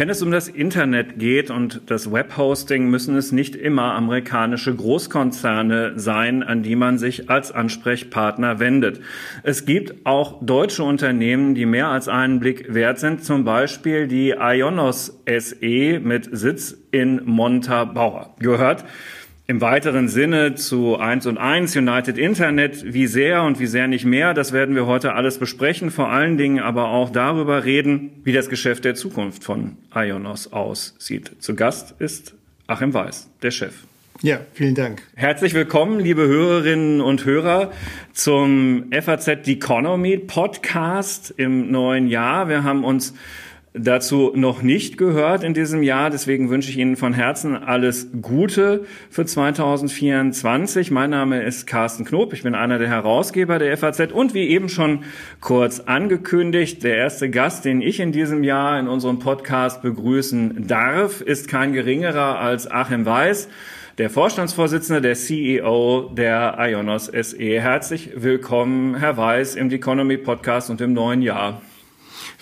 Wenn es um das Internet geht und das Webhosting, müssen es nicht immer amerikanische Großkonzerne sein, an die man sich als Ansprechpartner wendet. Es gibt auch deutsche Unternehmen, die mehr als einen Blick wert sind, zum Beispiel die Ionos SE mit Sitz in Montabaur. Gehört im weiteren Sinne zu 1 und 1 United Internet, wie sehr und wie sehr nicht mehr, das werden wir heute alles besprechen, vor allen Dingen aber auch darüber reden, wie das Geschäft der Zukunft von Ionos aussieht. Zu Gast ist Achim Weiß, der Chef. Ja, vielen Dank. Herzlich willkommen, liebe Hörerinnen und Hörer, zum FAZ Economy Podcast im neuen Jahr. Wir haben uns dazu noch nicht gehört in diesem Jahr. Deswegen wünsche ich Ihnen von Herzen alles Gute für 2024. Mein Name ist Carsten Knob. Ich bin einer der Herausgeber der FAZ und wie eben schon kurz angekündigt, der erste Gast, den ich in diesem Jahr in unserem Podcast begrüßen darf, ist kein geringerer als Achim Weiß der Vorstandsvorsitzende, der CEO der Ionos SE. Herzlich willkommen, Herr Weiß, im Economy Podcast und im neuen Jahr.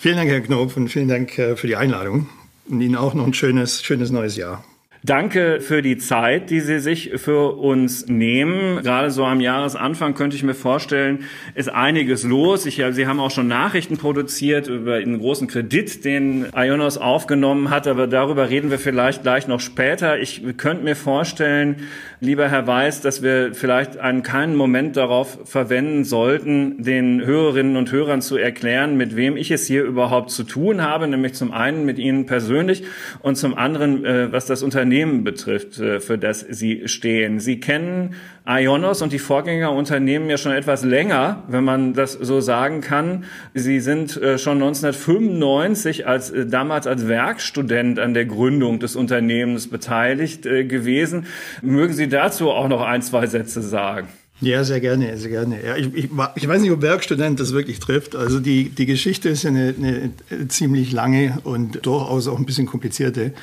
Vielen Dank, Herr Knopf, und vielen Dank äh, für die Einladung. Und Ihnen auch noch ein schönes, schönes neues Jahr. Danke für die Zeit, die Sie sich für uns nehmen. Gerade so am Jahresanfang könnte ich mir vorstellen, ist einiges los. Ich, Sie haben auch schon Nachrichten produziert über einen großen Kredit, den Ionos aufgenommen hat, aber darüber reden wir vielleicht gleich noch später. Ich könnte mir vorstellen, lieber Herr Weiß, dass wir vielleicht einen keinen Moment darauf verwenden sollten, den Hörerinnen und Hörern zu erklären, mit wem ich es hier überhaupt zu tun habe, nämlich zum einen mit Ihnen persönlich und zum anderen, äh, was das Unternehmen betrifft, äh, für das Sie stehen. Sie kennen Ionos und die Vorgängerunternehmen ja schon etwas länger, wenn man das so sagen kann. Sie sind äh, schon 1995 als damals als Werkstudent an der Gründung des Unternehmens beteiligt gewesen. Mögen Sie dazu auch noch ein, zwei Sätze sagen? Ja, sehr gerne, sehr gerne. Ja, ich, ich, ich, weiß nicht, ob Werkstudent das wirklich trifft. Also die, die Geschichte ist eine, eine ziemlich lange und durchaus auch ein bisschen komplizierte.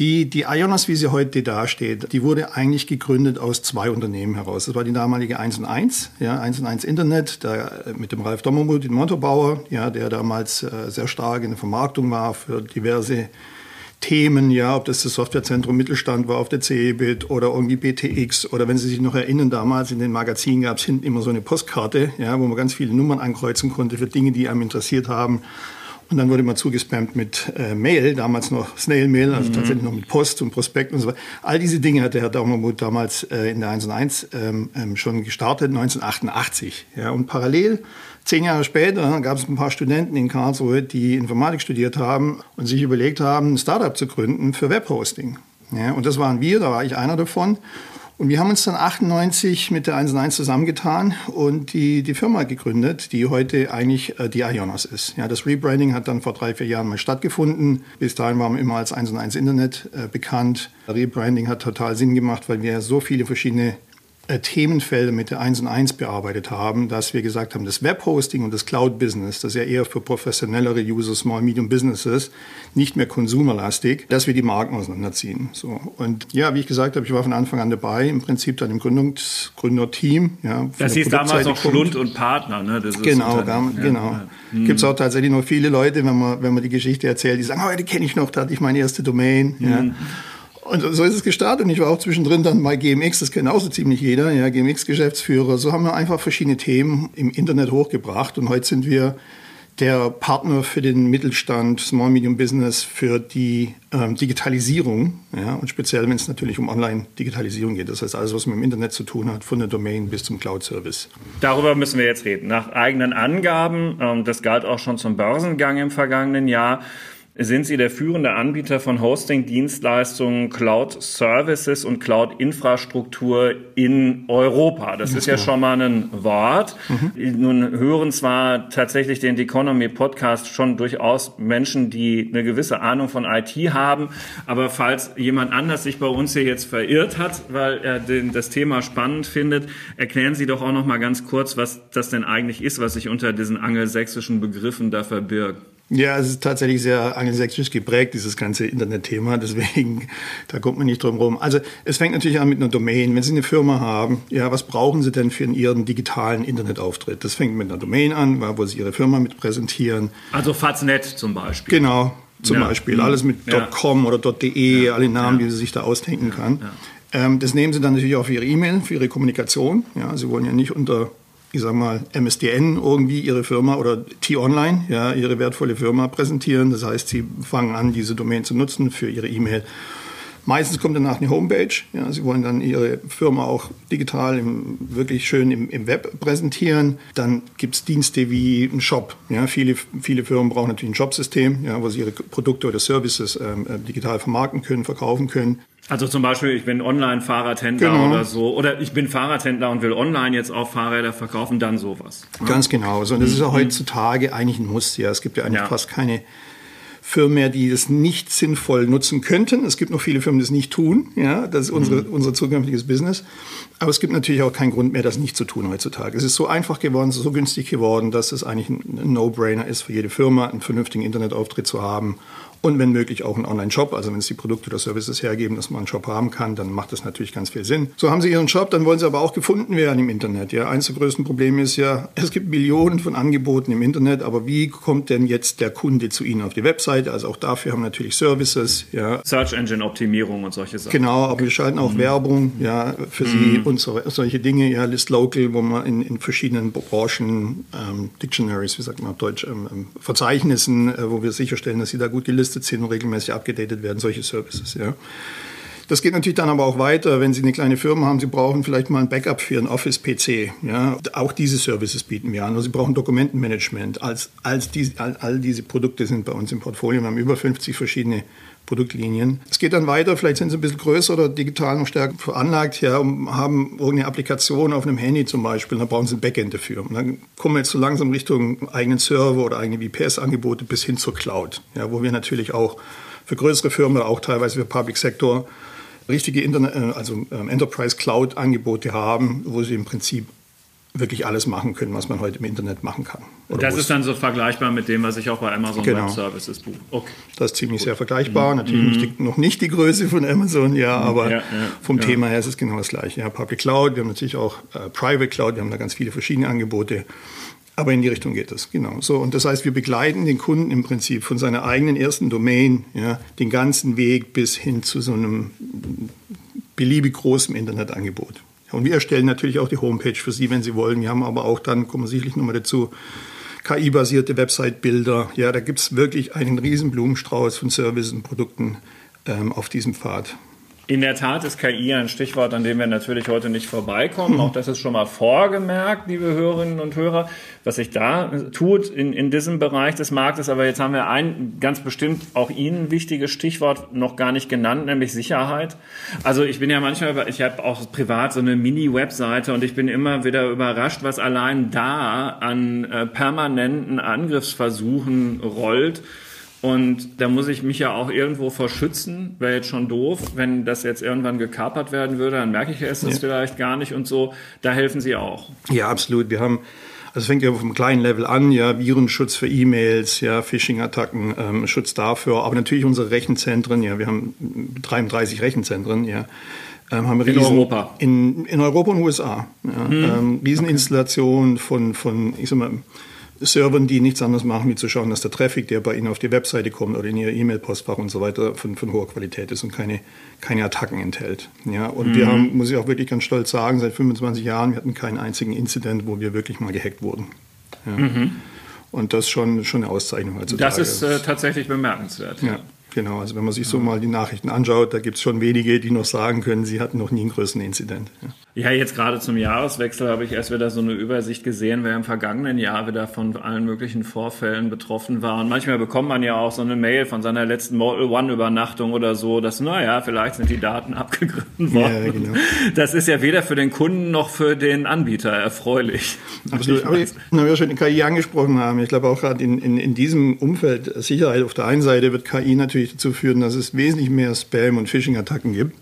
Die, die Ionos, wie sie heute dasteht, die wurde eigentlich gegründet aus zwei Unternehmen heraus. Das war die damalige 1 und 1, ja, 1 und 1 Internet, da, mit dem Ralf Dommermuth, den Montobauer, ja, der damals äh, sehr stark in der Vermarktung war für diverse Themen, ja, ob das das Softwarezentrum Mittelstand war auf der CeBIT oder irgendwie BTX oder wenn Sie sich noch erinnern, damals in den Magazinen gab es hinten immer so eine Postkarte, ja, wo man ganz viele Nummern ankreuzen konnte für Dinge, die einem interessiert haben. Und dann wurde man zugespammt mit äh, Mail, damals noch Snail Mail, also mhm. tatsächlich noch mit Post und Prospekt und so weiter. All diese Dinge hat der Herr Daumermuth damals äh, in der 1 und 1 ähm, ähm, schon gestartet, 1988. Ja, und parallel Zehn Jahre später gab es ein paar Studenten in Karlsruhe, die Informatik studiert haben und sich überlegt haben, ein Startup zu gründen für Webhosting. Ja, und das waren wir, da war ich einer davon. Und wir haben uns dann 98 mit der 1 1 zusammengetan und die, die Firma gegründet, die heute eigentlich äh, die Ionos ist. Ja, das Rebranding hat dann vor drei, vier Jahren mal stattgefunden. Bis dahin waren wir immer als 1 1 Internet äh, bekannt. Rebranding hat total Sinn gemacht, weil wir so viele verschiedene Themenfelder mit der 1 und 1 bearbeitet haben, dass wir gesagt haben, das Webhosting und das Cloud-Business, das ist ja eher für professionellere User, Small, Medium Businesses, nicht mehr konsumerlastig, dass wir die Marken auseinanderziehen. So. Und ja, wie ich gesagt habe, ich war von Anfang an dabei, im Prinzip dann im Gründungs Gründerteam. Ja, das hieß damals auch Schlund und Partner, ne? Genau, da, genau. Ja. Hm. Gibt es auch tatsächlich noch viele Leute, wenn man, wenn man die Geschichte erzählt, die sagen, oh, die kenne ich noch, da hatte ich meine erste Domain. Hm. Ja. Und so ist es gestartet. Und ich war auch zwischendrin dann bei GMX, das kennt auch so ziemlich jeder, ja, GMX-Geschäftsführer. So haben wir einfach verschiedene Themen im Internet hochgebracht. Und heute sind wir der Partner für den Mittelstand, Small Medium Business, für die ähm, Digitalisierung. Ja, und speziell, wenn es natürlich um Online-Digitalisierung geht. Das heißt, alles, was mit dem Internet zu tun hat, von der Domain bis zum Cloud-Service. Darüber müssen wir jetzt reden. Nach eigenen Angaben, ähm, das galt auch schon zum Börsengang im vergangenen Jahr, sind Sie der führende Anbieter von Hosting-Dienstleistungen, Cloud-Services und Cloud-Infrastruktur in Europa. Das ist ja schon mal ein Wort. Mhm. Nun hören zwar tatsächlich den Economy Podcast schon durchaus Menschen, die eine gewisse Ahnung von IT haben, aber falls jemand anders sich bei uns hier jetzt verirrt hat, weil er den, das Thema spannend findet, erklären Sie doch auch noch mal ganz kurz, was das denn eigentlich ist, was sich unter diesen angelsächsischen Begriffen da verbirgt. Ja, es ist tatsächlich sehr angelsächsisch geprägt, dieses ganze Internetthema. Deswegen, da kommt man nicht drum rum. Also, es fängt natürlich an mit einer Domain. Wenn Sie eine Firma haben, ja, was brauchen Sie denn für Ihren digitalen Internetauftritt? Das fängt mit einer Domain an, wo Sie Ihre Firma mit präsentieren. Also Faznet zum Beispiel. Genau, zum ja. Beispiel. Mhm. Alles mit ja. .com oder .de, ja. alle Namen, die Sie sich da ausdenken kann. Ähm, das nehmen Sie dann natürlich auch für Ihre E-Mail, für Ihre Kommunikation. Ja, Sie wollen ja nicht unter ich sag mal, MSDN irgendwie ihre Firma oder T-Online, ja, ihre wertvolle Firma präsentieren. Das heißt, sie fangen an, diese Domain zu nutzen für ihre E-Mail. Meistens kommt danach eine Homepage. Ja, sie wollen dann ihre Firma auch digital im, wirklich schön im, im Web präsentieren. Dann gibt es Dienste wie ein Shop. Ja, viele, viele Firmen brauchen natürlich ein Shopsystem, ja, wo sie ihre Produkte oder Services ähm, äh, digital vermarkten können, verkaufen können. Also zum Beispiel, ich bin Online-Fahrradhändler genau. oder so, oder ich bin Fahrradhändler und will online jetzt auch Fahrräder verkaufen, dann sowas. Ganz genau. So, und das ist ja mhm. heutzutage eigentlich ein Muss. Ja, es gibt ja eigentlich ja. fast keine Firmen mehr, die das nicht sinnvoll nutzen könnten. Es gibt noch viele Firmen, die das nicht tun. Ja, das ist unsere, mhm. unser zukünftiges Business. Aber es gibt natürlich auch keinen Grund mehr, das nicht zu tun heutzutage. Es ist so einfach geworden, so günstig geworden, dass es eigentlich ein No-Brainer ist für jede Firma, einen vernünftigen Internetauftritt zu haben und wenn möglich auch einen Online-Shop. Also wenn es die Produkte oder Services hergeben, dass man einen Shop haben kann, dann macht das natürlich ganz viel Sinn. So haben Sie Ihren Shop, dann wollen Sie aber auch gefunden werden im Internet. Ja, eines der größten Probleme ist ja, es gibt Millionen von Angeboten im Internet, aber wie kommt denn jetzt der Kunde zu Ihnen auf die Webseite? Also auch dafür haben wir natürlich Services. Ja. Search Engine Optimierung und solche Sachen. Genau, aber wir schalten auch mhm. Werbung ja, für mhm. Sie und so, solche Dinge. Ja, List Local, wo man in, in verschiedenen Branchen ähm, Dictionaries, wie sagt man auf Deutsch, ähm, ähm Verzeichnissen, äh, wo wir sicherstellen, dass Sie da gut gelistet gelistet sind und regelmäßig abgedatet werden, solche Services. Ja. Das geht natürlich dann aber auch weiter, wenn Sie eine kleine Firma haben, Sie brauchen vielleicht mal ein Backup für Ihren Office-PC. Ja, auch diese Services bieten wir an. Also Sie brauchen Dokumentenmanagement. Als, als die, all, all, diese Produkte sind bei uns im Portfolio. Wir haben über 50 verschiedene Produktlinien. Es geht dann weiter, vielleicht sind Sie ein bisschen größer oder digital noch stärker veranlagt, ja, und haben irgendeine Applikation auf einem Handy zum Beispiel, dann brauchen Sie ein Backend dafür. Und dann kommen wir jetzt so langsam Richtung eigenen Server oder eigene VPS-Angebote bis hin zur Cloud, ja, wo wir natürlich auch für größere Firmen, auch teilweise für Public Sector, richtige Internet, äh, also ähm, Enterprise Cloud Angebote haben, wo sie im Prinzip wirklich alles machen können, was man heute im Internet machen kann. Und das ist dann so vergleichbar mit dem, was ich auch bei Amazon genau. Web Services buche. Okay. Das ist ziemlich Gut. sehr vergleichbar. Mhm. Natürlich mhm. nicht die, noch nicht die Größe von Amazon, ja, mhm. aber ja, ja, vom ja. Thema her ist es genau das Gleiche. Ja, Public Cloud, wir haben natürlich auch äh, Private Cloud, wir haben da ganz viele verschiedene Angebote. Aber in die Richtung geht es, genau. So, und das heißt, wir begleiten den Kunden im Prinzip von seiner eigenen ersten Domain, ja, den ganzen Weg bis hin zu so einem beliebig großen Internetangebot. Und wir erstellen natürlich auch die Homepage für Sie, wenn Sie wollen. Wir haben aber auch dann, kommen wir sicherlich nochmal dazu, KI-basierte Website-Bilder. Ja, da gibt es wirklich einen riesen Blumenstrauß von Services und Produkten ähm, auf diesem Pfad. In der Tat ist KI ein Stichwort, an dem wir natürlich heute nicht vorbeikommen. Mhm. Auch das ist schon mal vorgemerkt, liebe Hörerinnen und Hörer, was sich da tut in, in diesem Bereich des Marktes. Aber jetzt haben wir ein ganz bestimmt auch Ihnen wichtiges Stichwort noch gar nicht genannt, nämlich Sicherheit. Also ich bin ja manchmal, ich habe auch privat so eine Mini-Webseite und ich bin immer wieder überrascht, was allein da an äh, permanenten Angriffsversuchen rollt und da muss ich mich ja auch irgendwo verschützen. Wäre jetzt schon doof, wenn das jetzt irgendwann gekapert werden würde, dann merke ich es ja. vielleicht gar nicht und so. Da helfen Sie auch. Ja, absolut. Wir haben also es fängt ja auf einem kleinen Level an, ja, Virenschutz für E-Mails, ja, Phishing-Attacken, ähm, Schutz dafür, aber natürlich unsere Rechenzentren, ja, wir haben 33 Rechenzentren, ja. Ähm, haben in Europa? In, in Europa und USA. Ja. Hm. Ähm, Rieseninstallation okay. von, von, ich sag mal, Servern, die nichts anderes machen, wie zu schauen, dass der Traffic, der bei Ihnen auf die Webseite kommt oder in Ihr E-Mail-Postfach und so weiter, von, von hoher Qualität ist und keine, keine Attacken enthält. Ja, und mhm. wir haben, muss ich auch wirklich ganz stolz sagen, seit 25 Jahren, wir hatten keinen einzigen Incident, wo wir wirklich mal gehackt wurden. Ja. Mhm. Und das schon, schon eine Auszeichnung heutzutage. Das ist äh, tatsächlich bemerkenswert. Ja. Genau, also wenn man sich so mal die Nachrichten anschaut, da gibt es schon wenige, die noch sagen können, sie hatten noch nie einen größeren Inzident. Ja. Ja, jetzt gerade zum Jahreswechsel habe ich erst wieder so eine Übersicht gesehen, wer im vergangenen Jahr wieder von allen möglichen Vorfällen betroffen war. Und manchmal bekommt man ja auch so eine Mail von seiner letzten Model One-Übernachtung oder so, dass, naja, vielleicht sind die Daten abgegriffen worden. Ja, genau. Das ist ja weder für den Kunden noch für den Anbieter erfreulich. Absolut. Aber ich, na, wir schon die KI angesprochen haben, ich glaube auch gerade in, in, in diesem Umfeld Sicherheit auf der einen Seite wird KI natürlich natürlich dazu führen, dass es wesentlich mehr Spam- und Phishing-Attacken gibt.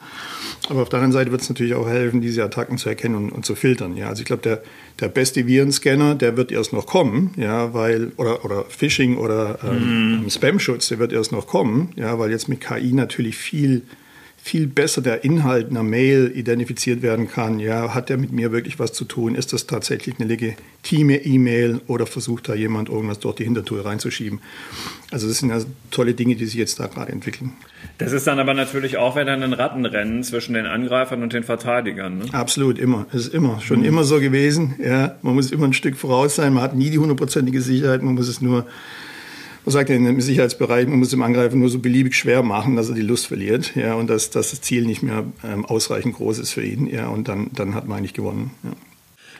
Aber auf der anderen Seite wird es natürlich auch helfen, diese Attacken zu erkennen und, und zu filtern. Ja, also ich glaube, der, der beste Virenscanner, der wird erst noch kommen, ja, weil oder oder Phishing oder ähm, mm. Spam-Schutz, der wird erst noch kommen, ja, weil jetzt mit KI natürlich viel viel besser der Inhalt einer Mail identifiziert werden kann. Ja, hat der mit mir wirklich was zu tun? Ist das tatsächlich eine legitime E-Mail oder versucht da jemand irgendwas durch die Hintertür reinzuschieben? Also das sind ja tolle Dinge, die sich jetzt da gerade entwickeln. Das ist dann aber natürlich auch wieder ein Rattenrennen zwischen den Angreifern und den Verteidigern. Ne? Absolut, immer. Es ist immer, schon mhm. immer so gewesen. Ja, man muss immer ein Stück voraus sein. Man hat nie die hundertprozentige Sicherheit. Man muss es nur man sagt ja im Sicherheitsbereich, man muss dem Angreifer nur so beliebig schwer machen, dass er die Lust verliert, ja, und dass, dass das Ziel nicht mehr ähm, ausreichend groß ist für ihn, ja, und dann, dann hat man eigentlich gewonnen. Ja.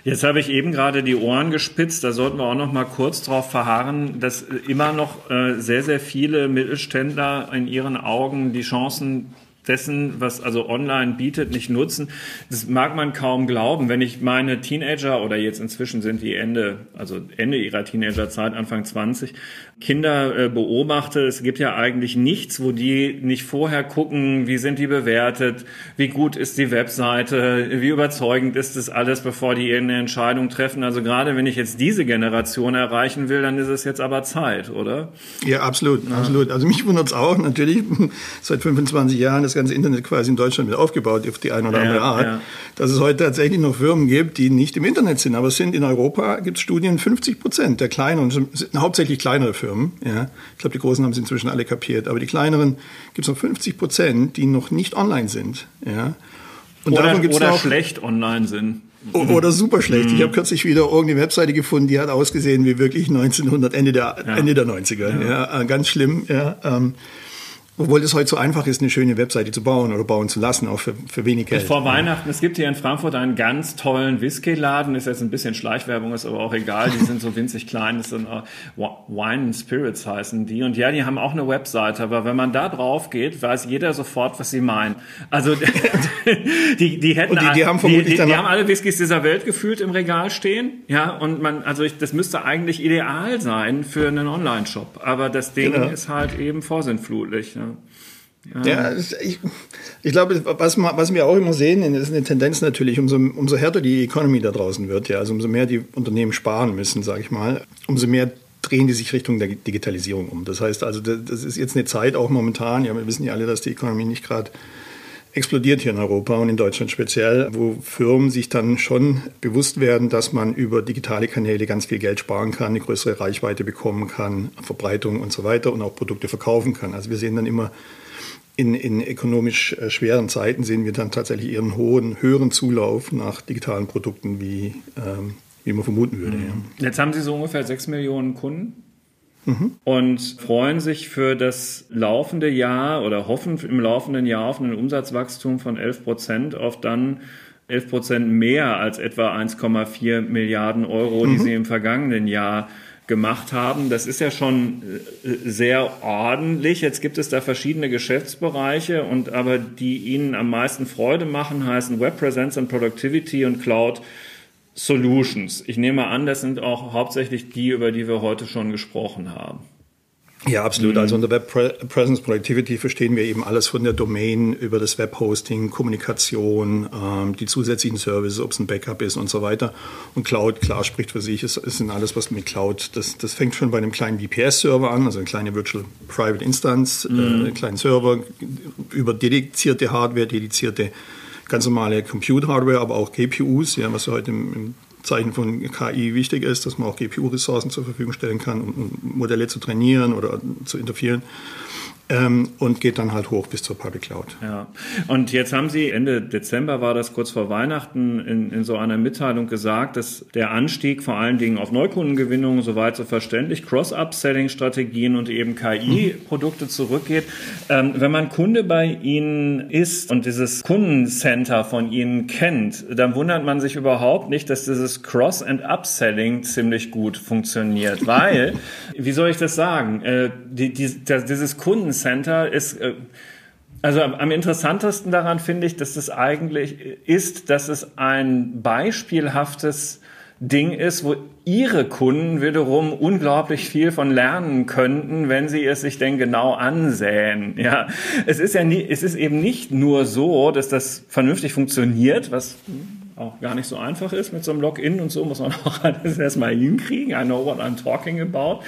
Jetzt habe ich eben gerade die Ohren gespitzt. Da sollten wir auch noch mal kurz darauf verharren, dass immer noch äh, sehr, sehr viele Mittelständler in ihren Augen die Chancen dessen, was also online bietet, nicht nutzen. Das mag man kaum glauben. Wenn ich meine Teenager oder jetzt inzwischen sind die Ende, also Ende ihrer Teenagerzeit, Anfang 20, Kinder äh, beobachte, es gibt ja eigentlich nichts, wo die nicht vorher gucken, wie sind die bewertet, wie gut ist die Webseite, wie überzeugend ist das alles, bevor die irgendeine Entscheidung treffen. Also gerade wenn ich jetzt diese Generation erreichen will, dann ist es jetzt aber Zeit, oder? Ja, absolut, ja. absolut. Also mich wundert es auch natürlich seit 25 Jahren das ganze Internet quasi in Deutschland wieder aufgebaut auf die eine oder andere ja, Art, ja. dass es heute tatsächlich noch Firmen gibt, die nicht im Internet sind, aber es sind in Europa gibt es Studien 50 Prozent der kleinen und hauptsächlich kleinere Firmen. Ja. Ich glaube, die großen haben es inzwischen alle kapiert. Aber die kleineren gibt es noch 50 Prozent, die noch nicht online sind. Ja. Und oder davon gibt's oder noch, schlecht online sind. Oder super schlecht. Ich mhm. habe kürzlich wieder irgendeine Webseite gefunden, die hat ausgesehen wie wirklich 1900, Ende der, ja. Ende der 90er. Ja. ja. ganz schlimm. Ja. Ähm, obwohl es heute so einfach ist, eine schöne Webseite zu bauen oder bauen zu lassen, auch für, für wenig Geld. Vor Weihnachten, es gibt hier in Frankfurt einen ganz tollen Whisky-Laden, ist jetzt ein bisschen Schleichwerbung, ist aber auch egal, die sind so winzig klein, das sind uh, Wine and Spirits heißen die. Und ja, die haben auch eine Webseite, aber wenn man da drauf geht, weiß jeder sofort, was sie meinen. Also die, die hätten, die, die, haben vermutlich die, die, die haben alle Whiskys dieser Welt gefühlt im Regal stehen, ja, und man, also ich, das müsste eigentlich ideal sein für einen Online-Shop, aber das Ding genau. ist halt eben vorsintflutlich. Ja. Ja, ich, ich glaube, was, was wir auch immer sehen, ist eine Tendenz natürlich, umso, umso härter die Economy da draußen wird, ja, also umso mehr die Unternehmen sparen müssen, sage ich mal, umso mehr drehen die sich Richtung der Digitalisierung um. Das heißt also, das ist jetzt eine Zeit auch momentan, ja, wir wissen ja alle, dass die Economy nicht gerade explodiert hier in Europa und in Deutschland speziell, wo Firmen sich dann schon bewusst werden, dass man über digitale Kanäle ganz viel Geld sparen kann, eine größere Reichweite bekommen kann, Verbreitung und so weiter und auch Produkte verkaufen kann. Also wir sehen dann immer in, in ökonomisch äh, schweren Zeiten sehen wir dann tatsächlich ihren hohen, höheren Zulauf nach digitalen Produkten, wie, ähm, wie man vermuten würde. Mhm. Ja. Jetzt haben Sie so ungefähr sechs Millionen Kunden mhm. und freuen sich für das laufende Jahr oder hoffen im laufenden Jahr auf ein Umsatzwachstum von 11 Prozent auf dann 11 Prozent mehr als etwa 1,4 Milliarden Euro, mhm. die Sie im vergangenen Jahr gemacht haben. Das ist ja schon äh, sehr ordentlich. Jetzt gibt es da verschiedene Geschäftsbereiche und aber die Ihnen am meisten Freude machen, heißen Web Presence and Productivity und Cloud Solutions. Ich nehme an, das sind auch hauptsächlich die, über die wir heute schon gesprochen haben. Ja, absolut. Mhm. Also unter Web Presence Productivity verstehen wir eben alles von der Domain über das Webhosting, Kommunikation, ähm, die zusätzlichen Services, ob es ein Backup ist und so weiter. Und Cloud, klar, spricht für sich, ist in alles, was mit Cloud, das, das fängt schon bei einem kleinen VPS-Server an, also eine kleine Virtual Private Instance, mhm. äh, einen kleinen Server über dedizierte Hardware, dedizierte ganz normale Compute-Hardware, aber auch GPUs, ja, was heute im, im Zeichen von KI wichtig ist, dass man auch GPU-Ressourcen zur Verfügung stellen kann, um Modelle zu trainieren oder zu interferieren ähm, und geht dann halt hoch bis zur Public Cloud. Ja, und jetzt haben Sie Ende Dezember war das kurz vor Weihnachten in, in so einer Mitteilung gesagt, dass der Anstieg vor allen Dingen auf Neukundengewinnung soweit so verständlich, Cross-Upselling-Strategien und eben KI-Produkte zurückgeht. Ähm, wenn man Kunde bei Ihnen ist und dieses Kundencenter von Ihnen kennt, dann wundert man sich überhaupt nicht, dass dieses Cross- and Upselling ziemlich gut funktioniert, weil, wie soll ich das sagen, äh, die, die, das, dieses Kundencenter Center ist, äh, also am interessantesten daran finde ich, dass es eigentlich ist, dass es ein beispielhaftes Ding ist, wo ihre Kunden wiederum unglaublich viel von lernen könnten, wenn sie es sich denn genau ansähen. Ja, es ist ja nie, es ist eben nicht nur so, dass das vernünftig funktioniert, was auch gar nicht so einfach ist mit so einem Login und so, muss man auch alles erstmal hinkriegen. I know what I'm talking about.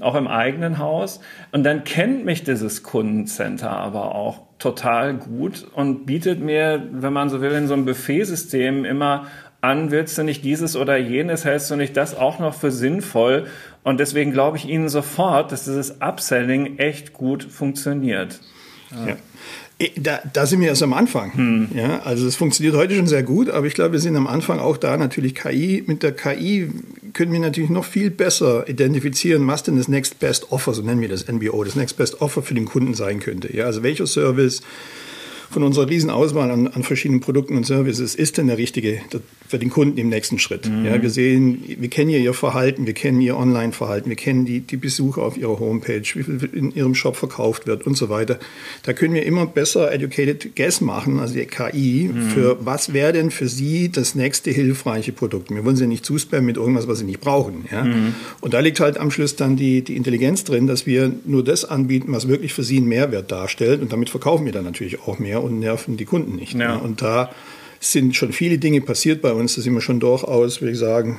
Auch im eigenen Haus. Und dann kennt mich dieses Kundencenter aber auch total gut und bietet mir, wenn man so will, in so einem Buffetsystem immer an, willst du nicht dieses oder jenes, hältst du nicht das auch noch für sinnvoll? Und deswegen glaube ich Ihnen sofort, dass dieses Upselling echt gut funktioniert. Ja. Da, da sind wir erst am Anfang. Hm. Ja, also es funktioniert heute schon sehr gut, aber ich glaube, wir sind am Anfang auch da natürlich KI. Mit der KI können wir natürlich noch viel besser identifizieren, was denn das Next Best Offer, so nennen wir das NBO, das Next Best Offer für den Kunden sein könnte. Ja, also welcher Service von unserer Riesenauswahl an, an verschiedenen Produkten und Services ist denn der richtige für den Kunden im nächsten Schritt? Mhm. Ja, wir sehen, wir kennen ja ihr Verhalten, wir kennen ihr Online-Verhalten, wir kennen die, die Besucher auf ihrer Homepage, wie viel in ihrem Shop verkauft wird und so weiter. Da können wir immer besser educated guess machen, also die KI, mhm. für was wäre denn für sie das nächste hilfreiche Produkt? Wir wollen sie nicht zuspammen mit irgendwas, was sie nicht brauchen. Ja? Mhm. Und da liegt halt am Schluss dann die, die Intelligenz drin, dass wir nur das anbieten, was wirklich für sie einen Mehrwert darstellt und damit verkaufen wir dann natürlich auch mehr und nerven die Kunden nicht. Ja. Ne? Und da sind schon viele Dinge passiert bei uns. Da sind wir schon durchaus, würde ich sagen,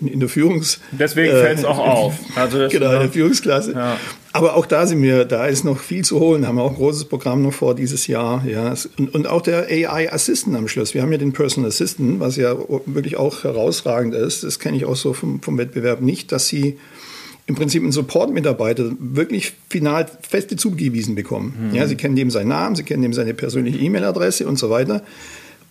in, der Führungs... Deswegen äh, fällt es auch auf. Also das, genau, in der Führungsklasse. Ja. Aber auch da sind wir, da ist noch viel zu holen. Haben wir auch ein großes Programm noch vor dieses Jahr. Ja. Und, und auch der AI Assistant am Schluss. Wir haben ja den Personal Assistant, was ja wirklich auch herausragend ist. Das kenne ich auch so vom, vom Wettbewerb nicht, dass sie im Prinzip einen Support-Mitarbeiter wirklich final feste zugewiesen bekommen. Mhm. Ja, sie kennen dem seinen Namen, sie kennen dem seine persönliche E-Mail-Adresse und so weiter.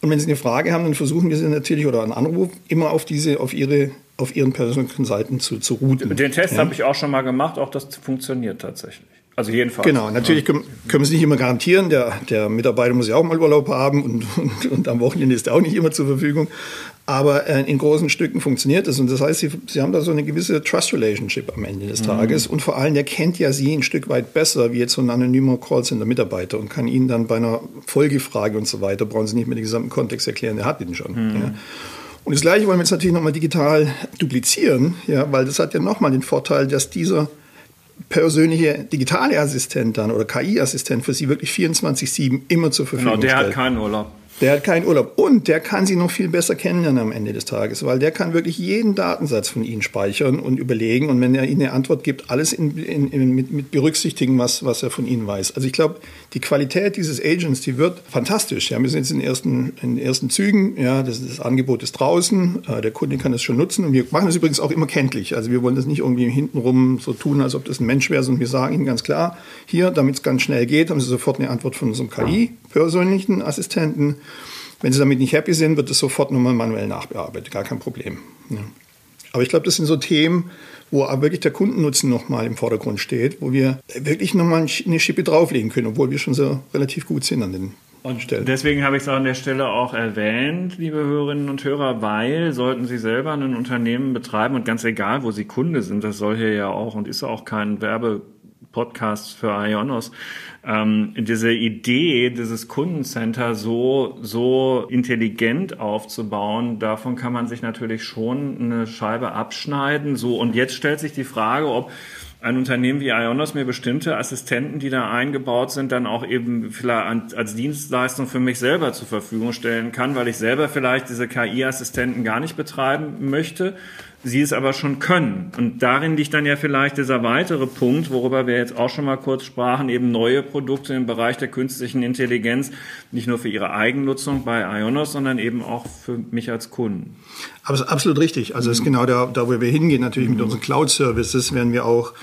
Und wenn Sie eine Frage haben, dann versuchen wir sie natürlich oder einen Anruf immer auf diese, auf ihre, auf ihren Personal Consultant zu, zu routen. Den Test ja. habe ich auch schon mal gemacht, auch das funktioniert tatsächlich. Also jedenfalls. Genau, natürlich können, können wir es nicht immer garantieren. Der, der Mitarbeiter muss ja auch mal Urlaub haben und, und, und am Wochenende ist er auch nicht immer zur Verfügung. Aber äh, in großen Stücken funktioniert es. Und das heißt, sie, sie haben da so eine gewisse Trust Relationship am Ende des mhm. Tages. Und vor allem, der kennt ja sie ein Stück weit besser wie jetzt so ein anonymer Callcenter-Mitarbeiter und kann ihnen dann bei einer Folgefrage und so weiter, brauchen sie nicht mehr den gesamten Kontext erklären, der hat ihn schon. Mhm. Ja. Und das Gleiche wollen wir jetzt natürlich nochmal digital duplizieren, ja, weil das hat ja nochmal den Vorteil, dass dieser persönliche digitale Assistent dann oder KI-Assistent für Sie wirklich 24-7 immer zur Verfügung genau, der stellt. hat keinen Urlaub. Der hat keinen Urlaub. Und der kann sie noch viel besser kennenlernen am Ende des Tages, weil der kann wirklich jeden Datensatz von Ihnen speichern und überlegen. Und wenn er Ihnen eine Antwort gibt, alles in, in, in, mit, mit, berücksichtigen, was, was er von Ihnen weiß. Also ich glaube, die Qualität dieses Agents, die wird fantastisch. Ja, wir sind jetzt in den ersten, in den ersten Zügen. Ja, das, das Angebot ist draußen. Äh, der Kunde kann es schon nutzen. Und wir machen das übrigens auch immer kenntlich. Also wir wollen das nicht irgendwie hintenrum so tun, als ob das ein Mensch wäre, sondern wir sagen Ihnen ganz klar, hier, damit es ganz schnell geht, haben Sie sofort eine Antwort von unserem KI, persönlichen Assistenten. Wenn Sie damit nicht happy sind, wird es sofort nochmal manuell nachbearbeitet, gar kein Problem. Ja. Aber ich glaube, das sind so Themen, wo aber wirklich der Kundennutzen nochmal im Vordergrund steht, wo wir wirklich nochmal eine Schippe drauflegen können, obwohl wir schon so relativ gut sind an den und Stellen. Deswegen habe ich es an der Stelle auch erwähnt, liebe Hörerinnen und Hörer, weil sollten Sie selber ein Unternehmen betreiben und ganz egal, wo Sie Kunde sind, das soll hier ja auch und ist auch kein Werbe Podcast für Ionos, ähm, diese Idee, dieses Kundencenter so, so intelligent aufzubauen, davon kann man sich natürlich schon eine Scheibe abschneiden. So, und jetzt stellt sich die Frage, ob ein Unternehmen wie Ionos mir bestimmte Assistenten, die da eingebaut sind, dann auch eben vielleicht als Dienstleistung für mich selber zur Verfügung stellen kann, weil ich selber vielleicht diese KI-Assistenten gar nicht betreiben möchte sie es aber schon können. Und darin liegt dann ja vielleicht dieser weitere Punkt, worüber wir jetzt auch schon mal kurz sprachen, eben neue Produkte im Bereich der künstlichen Intelligenz, nicht nur für ihre Eigennutzung bei Ionos, sondern eben auch für mich als Kunden. Aber absolut richtig. Also das ist genau da, da wo wir hingehen. Natürlich mit unseren Cloud-Services werden wir auch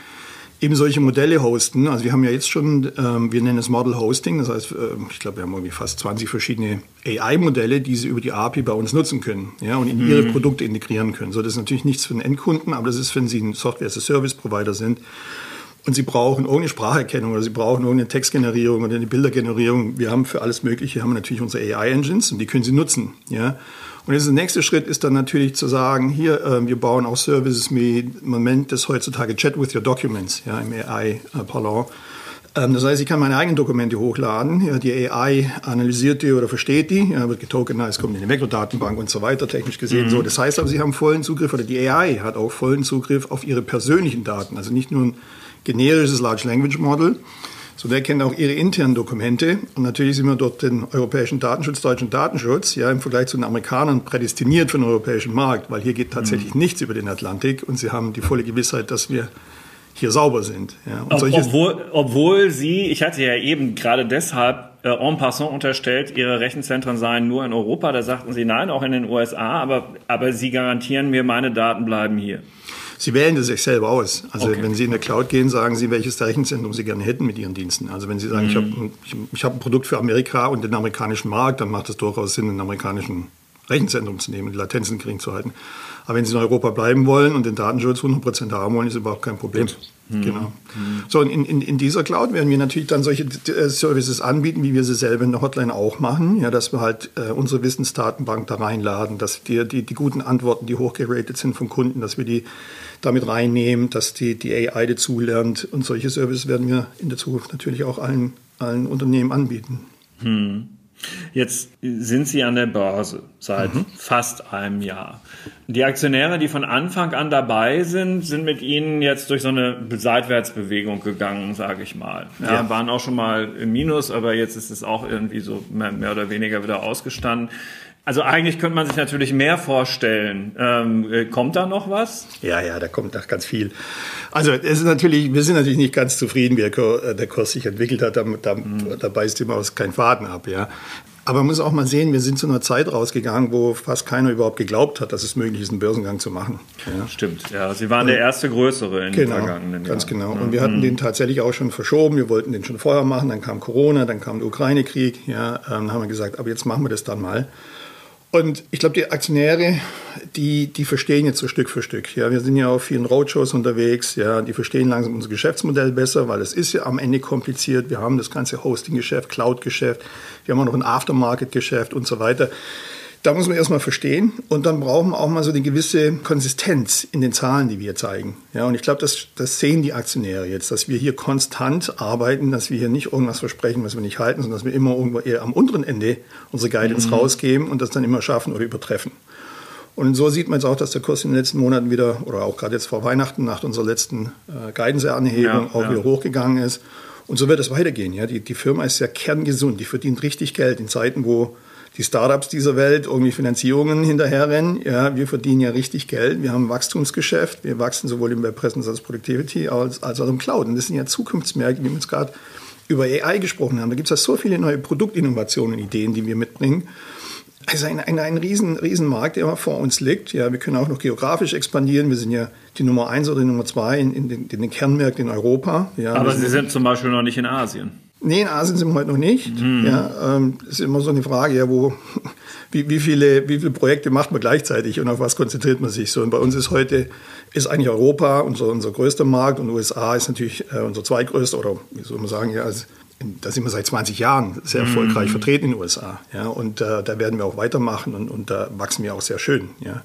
eben solche Modelle hosten. Also wir haben ja jetzt schon, ähm, wir nennen es Model Hosting, das heißt, äh, ich glaube, wir haben irgendwie fast 20 verschiedene AI-Modelle, die sie über die API bei uns nutzen können ja, und in mhm. ihre Produkte integrieren können. So, das ist natürlich nichts für den Endkunden, aber das ist, wenn sie ein Software-as-a-Service-Provider sind und sie brauchen irgendeine Spracherkennung oder sie brauchen irgendeine Textgenerierung oder eine Bildergenerierung. Wir haben für alles Mögliche, haben wir natürlich unsere AI-Engines und die können sie nutzen. Ja. Und jetzt der nächste Schritt ist dann natürlich zu sagen, hier, äh, wir bauen auch Services wie, man nennt das heutzutage Chat with your Documents, ja, im AI-Parlant. Ähm, das heißt, ich kann meine eigenen Dokumente hochladen. Ja, die AI analysiert die oder versteht die, ja, wird getokenized, kommt in die Vektordatenbank und so weiter, technisch gesehen mhm. so. Das heißt aber, Sie haben vollen Zugriff oder die AI hat auch vollen Zugriff auf Ihre persönlichen Daten. Also nicht nur ein generisches Large Language Model, so, der kennt auch ihre internen Dokumente. Und natürlich sind wir dort den europäischen Datenschutz, deutschen Datenschutz, ja, im Vergleich zu den Amerikanern prädestiniert für den europäischen Markt, weil hier geht tatsächlich mhm. nichts über den Atlantik und sie haben die volle Gewissheit, dass wir hier sauber sind. Ja. Ob, obwohl, obwohl Sie, ich hatte ja eben gerade deshalb äh, en passant unterstellt, Ihre Rechenzentren seien nur in Europa. Da sagten Sie nein, auch in den USA, aber, aber Sie garantieren mir, meine Daten bleiben hier. Sie wählen das sich selber aus. Also okay. wenn Sie in der Cloud gehen, sagen Sie, welches Rechenzentrum Sie gerne hätten mit Ihren Diensten. Also wenn Sie sagen, mhm. ich habe ich, ich hab ein Produkt für Amerika und den amerikanischen Markt, dann macht es durchaus Sinn, einen amerikanischen Rechenzentrum zu nehmen, die Latenzen gering zu halten. Aber wenn Sie in Europa bleiben wollen und den Datenschutz 100% haben wollen, ist überhaupt kein Problem. Hm. Genau. Hm. So, in, in, in dieser Cloud werden wir natürlich dann solche äh, Services anbieten, wie wir sie selber in der Hotline auch machen. Ja, dass wir halt äh, unsere Wissensdatenbank da reinladen, dass die, die, die guten Antworten, die hochgeratet sind vom Kunden, dass wir die damit reinnehmen, dass die, die AI dazulernt. Und solche Services werden wir in der Zukunft natürlich auch allen, allen Unternehmen anbieten. Hm. Jetzt sind Sie an der Börse seit mhm. fast einem Jahr. Die Aktionäre, die von Anfang an dabei sind, sind mit Ihnen jetzt durch so eine Seitwärtsbewegung gegangen, sage ich mal. Ja, ja, waren auch schon mal im Minus, aber jetzt ist es auch irgendwie so mehr, mehr oder weniger wieder ausgestanden. Also eigentlich könnte man sich natürlich mehr vorstellen. Ähm, äh, kommt da noch was? Ja, ja, da kommt noch ganz viel. Also es ist natürlich, wir sind natürlich nicht ganz zufrieden, wie der Kurs sich entwickelt hat. Da, da, mhm. da beißt immer aus kein Faden ab. Ja. Aber man muss auch mal sehen, wir sind zu einer Zeit rausgegangen, wo fast keiner überhaupt geglaubt hat, dass es möglich ist, einen Börsengang zu machen. Ja. Stimmt, ja. Sie waren der erste größere in genau, den vergangenen Jahren. Ganz genau. Und wir hatten mhm. den tatsächlich auch schon verschoben. Wir wollten den schon vorher machen. Dann kam Corona, dann kam der Ukraine-Krieg. Ja, ähm, dann haben wir gesagt, aber jetzt machen wir das dann mal. Und ich glaube, die Aktionäre, die, die verstehen jetzt so Stück für Stück. Ja, wir sind ja auf vielen Roadshows unterwegs. Ja, die verstehen langsam unser Geschäftsmodell besser, weil es ist ja am Ende kompliziert. Wir haben das ganze Hosting-Geschäft, Cloud-Geschäft, wir haben auch noch ein Aftermarket-Geschäft und so weiter. Da muss man erstmal verstehen und dann brauchen wir auch mal so eine gewisse Konsistenz in den Zahlen, die wir zeigen. Ja, und ich glaube, das, das sehen die Aktionäre jetzt, dass wir hier konstant arbeiten, dass wir hier nicht irgendwas versprechen, was wir nicht halten, sondern dass wir immer irgendwo eher am unteren Ende unsere Guidance mhm. rausgeben und das dann immer schaffen oder übertreffen. Und so sieht man jetzt auch, dass der Kurs in den letzten Monaten wieder, oder auch gerade jetzt vor Weihnachten, nach unserer letzten äh, Guidance-Anhebung, ja, auch ja. wieder hochgegangen ist. Und so wird es weitergehen. Ja? Die, die Firma ist sehr kerngesund, die verdient richtig Geld in Zeiten, wo die Startups dieser Welt irgendwie Finanzierungen hinterherrennen. Ja, wir verdienen ja richtig Geld. Wir haben ein Wachstumsgeschäft. Wir wachsen sowohl im Web Presence als Productivity als, als auch im Cloud. Und das sind ja Zukunftsmärkte, wie wir jetzt gerade über AI gesprochen haben. Da gibt es ja so viele neue Produktinnovationen, Ideen, die wir mitbringen. Also ein, ein, ein riesen, riesen Markt, der vor uns liegt. Ja, wir können auch noch geografisch expandieren. Wir sind ja die Nummer eins oder die Nummer zwei in, in, den, in den Kernmärkten in Europa. Ja, Aber Sie sind zum Beispiel noch nicht in Asien. Nee, in Asien sind wir heute noch nicht. Mhm. Ja, ähm, ist immer so eine Frage, ja, wo, wie, wie, viele, wie viele Projekte macht man gleichzeitig und auf was konzentriert man sich so? Und bei uns ist heute, ist eigentlich Europa unser, unser größter Markt und USA ist natürlich äh, unser zweitgrößter oder wie soll man sagen, ja, also, da sind wir seit 20 Jahren sehr erfolgreich mhm. vertreten in den USA. Ja, und äh, da werden wir auch weitermachen und, und da wachsen wir auch sehr schön. Ja.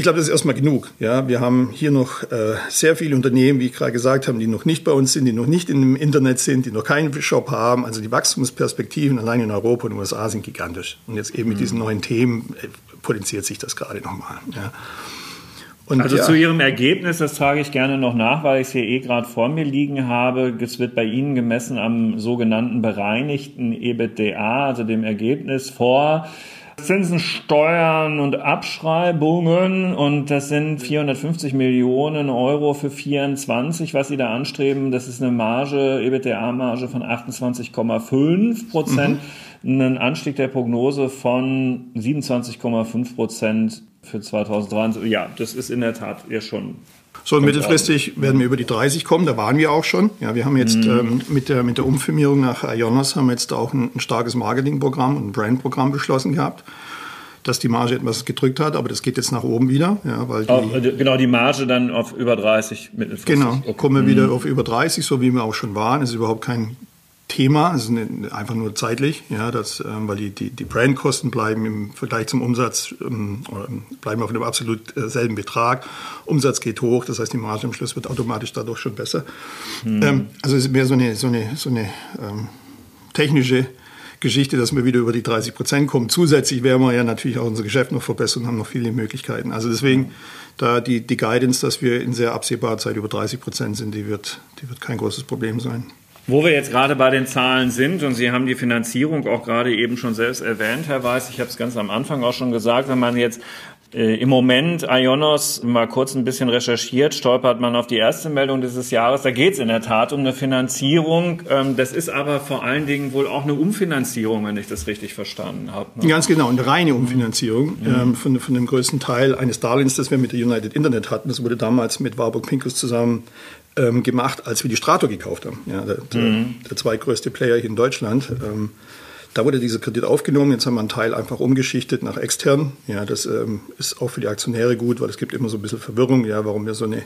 Ich glaube, das ist erstmal genug. Ja, wir haben hier noch äh, sehr viele Unternehmen, wie ich gerade gesagt habe, die noch nicht bei uns sind, die noch nicht im Internet sind, die noch keinen Shop haben. Also die Wachstumsperspektiven allein in Europa und USA sind gigantisch. Und jetzt eben mit mhm. diesen neuen Themen äh, potenziert sich das gerade nochmal. Ja. Und also ja. zu Ihrem Ergebnis, das trage ich gerne noch nach, weil ich es hier eh gerade vor mir liegen habe. Es wird bei Ihnen gemessen am sogenannten bereinigten EBITDA, also dem Ergebnis vor Zinsen, Steuern und Abschreibungen und das sind 450 Millionen Euro für 24, was Sie da anstreben. Das ist eine Marge, EBITDA-Marge von 28,5 Prozent. Mhm. Ein Anstieg der Prognose von 27,5 Prozent für 2023. Ja, das ist in der Tat ja schon so, und mittelfristig werden wir über die 30 kommen, da waren wir auch schon. Ja, wir haben jetzt mhm. ähm, mit, der, mit der Umfirmierung nach Ionos haben wir jetzt auch ein, ein starkes Marketingprogramm und ein Brandprogramm beschlossen gehabt dass die Marge etwas gedrückt hat, aber das geht jetzt nach oben wieder. Ja, weil die, oh, genau, die Marge dann auf über 30 mittelfristig. Genau, okay. kommen wir wieder mhm. auf über 30, so wie wir auch schon waren. Es ist überhaupt kein Thema, also einfach nur zeitlich, ja, das, ähm, weil die, die, die Brandkosten bleiben im Vergleich zum Umsatz ähm, bleiben auf einem absolut äh, selben Betrag. Umsatz geht hoch, das heißt, die Marge am Schluss wird automatisch dadurch schon besser. Mhm. Ähm, also es ist mehr so eine, so eine, so eine ähm, technische Geschichte, dass wir wieder über die 30 Prozent kommen. Zusätzlich werden wir ja natürlich auch unser Geschäft noch verbessern und haben noch viele Möglichkeiten. Also deswegen da die, die Guidance, dass wir in sehr absehbarer Zeit über 30 Prozent sind, die wird, die wird kein großes Problem sein. Wo wir jetzt gerade bei den Zahlen sind, und Sie haben die Finanzierung auch gerade eben schon selbst erwähnt, Herr Weiß, ich habe es ganz am Anfang auch schon gesagt, wenn man jetzt äh, im Moment Ionos mal kurz ein bisschen recherchiert, stolpert man auf die erste Meldung dieses Jahres. Da geht es in der Tat um eine Finanzierung. Ähm, das ist aber vor allen Dingen wohl auch eine Umfinanzierung, wenn ich das richtig verstanden habe. Ne? Ganz genau, eine reine Umfinanzierung mhm. ähm, von, von dem größten Teil eines Darlehens, das wir mit der United Internet hatten. Das wurde damals mit Warburg Pincus zusammen ähm, gemacht, als wir die Strato gekauft haben. Ja, der, mhm. der, zweitgrößte Player hier in Deutschland. Ähm, da wurde dieser Kredit aufgenommen. Jetzt haben wir einen Teil einfach umgeschichtet nach extern. Ja, das ähm, ist auch für die Aktionäre gut, weil es gibt immer so ein bisschen Verwirrung, ja, warum wir so, eine,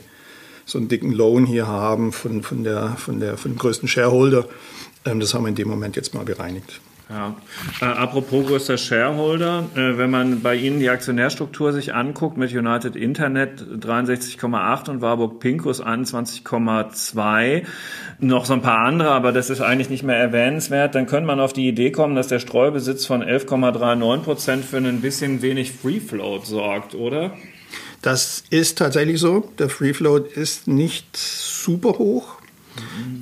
so einen dicken Loan hier haben von, von, der, von, der, von dem größten Shareholder. Ähm, das haben wir in dem Moment jetzt mal bereinigt. Ja. Äh, apropos größter Shareholder, äh, wenn man bei Ihnen die Aktionärstruktur sich anguckt mit United Internet 63,8 und Warburg Pincus 21,2, noch so ein paar andere, aber das ist eigentlich nicht mehr erwähnenswert, dann könnte man auf die Idee kommen, dass der Streubesitz von 11,39 Prozent für ein bisschen wenig Free Float sorgt, oder? Das ist tatsächlich so. Der Free Float ist nicht super hoch.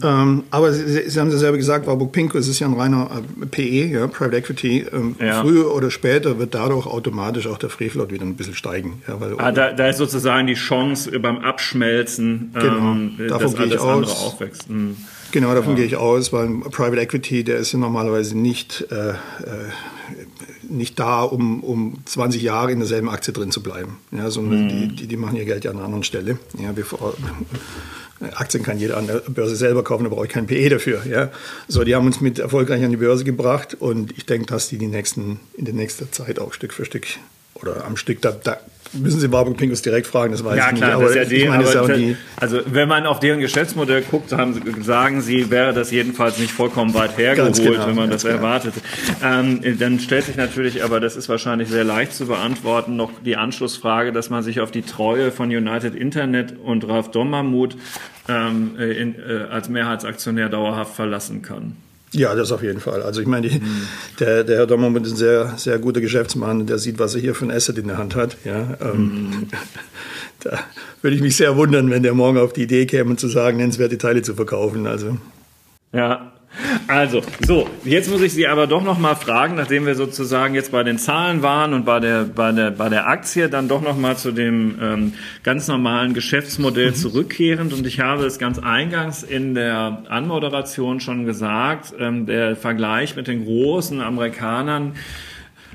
Ähm, aber Sie, Sie, haben ja selber gesagt, Warburg Pinko, es ist ja ein reiner äh, PE, ja, Private Equity. Ähm, ja. Früher oder später wird dadurch automatisch auch der Freefloat wieder ein bisschen steigen. Ja, weil, ah, da, da, ist sozusagen die Chance beim Abschmelzen, genau, ähm, davon dass alles aus. andere aufwächst. Mhm. Genau, davon ja. gehe ich aus, weil Private Equity, der ist ja normalerweise nicht, äh, äh, nicht da, um, um 20 Jahre in derselben Aktie drin zu bleiben. Ja, sondern mhm. die, die, die, machen ihr Geld ja an einer anderen Stelle. Ja, bevor, Aktien kann jeder an der Börse selber kaufen, da brauche ich kein PE dafür. Ja. So, die haben uns mit erfolgreich an die Börse gebracht und ich denke, dass die, die nächsten, in der nächsten Zeit auch Stück für Stück oder am Stück, da, da müssen Sie Warburg Pincus direkt fragen, das weiß ja, ich klar, nicht. Aber, ja die, meine, aber ja die, also wenn man auf deren Geschäftsmodell guckt, haben, sagen Sie, wäre das jedenfalls nicht vollkommen weit hergeholt, genau, wenn man das genau. erwartet. Ähm, dann stellt sich natürlich, aber das ist wahrscheinlich sehr leicht zu beantworten, noch die Anschlussfrage, dass man sich auf die Treue von United Internet und Ralf Dommermuth ähm, in, äh, als Mehrheitsaktionär dauerhaft verlassen kann. Ja, das auf jeden Fall. Also ich meine, die, der, der Herr Dommermuth ist ein sehr, sehr guter Geschäftsmann, der sieht, was er hier für ein Asset in der Hand hat. Ja, ähm, mhm. Da würde ich mich sehr wundern, wenn der morgen auf die Idee käme, zu sagen, nennenswerte Teile zu verkaufen. Also. Ja, also, so, jetzt muss ich Sie aber doch noch mal fragen, nachdem wir sozusagen jetzt bei den Zahlen waren und bei der, bei der, bei der Aktie, dann doch noch mal zu dem ähm, ganz normalen Geschäftsmodell mhm. zurückkehrend. Und ich habe es ganz eingangs in der Anmoderation schon gesagt, ähm, der Vergleich mit den großen Amerikanern,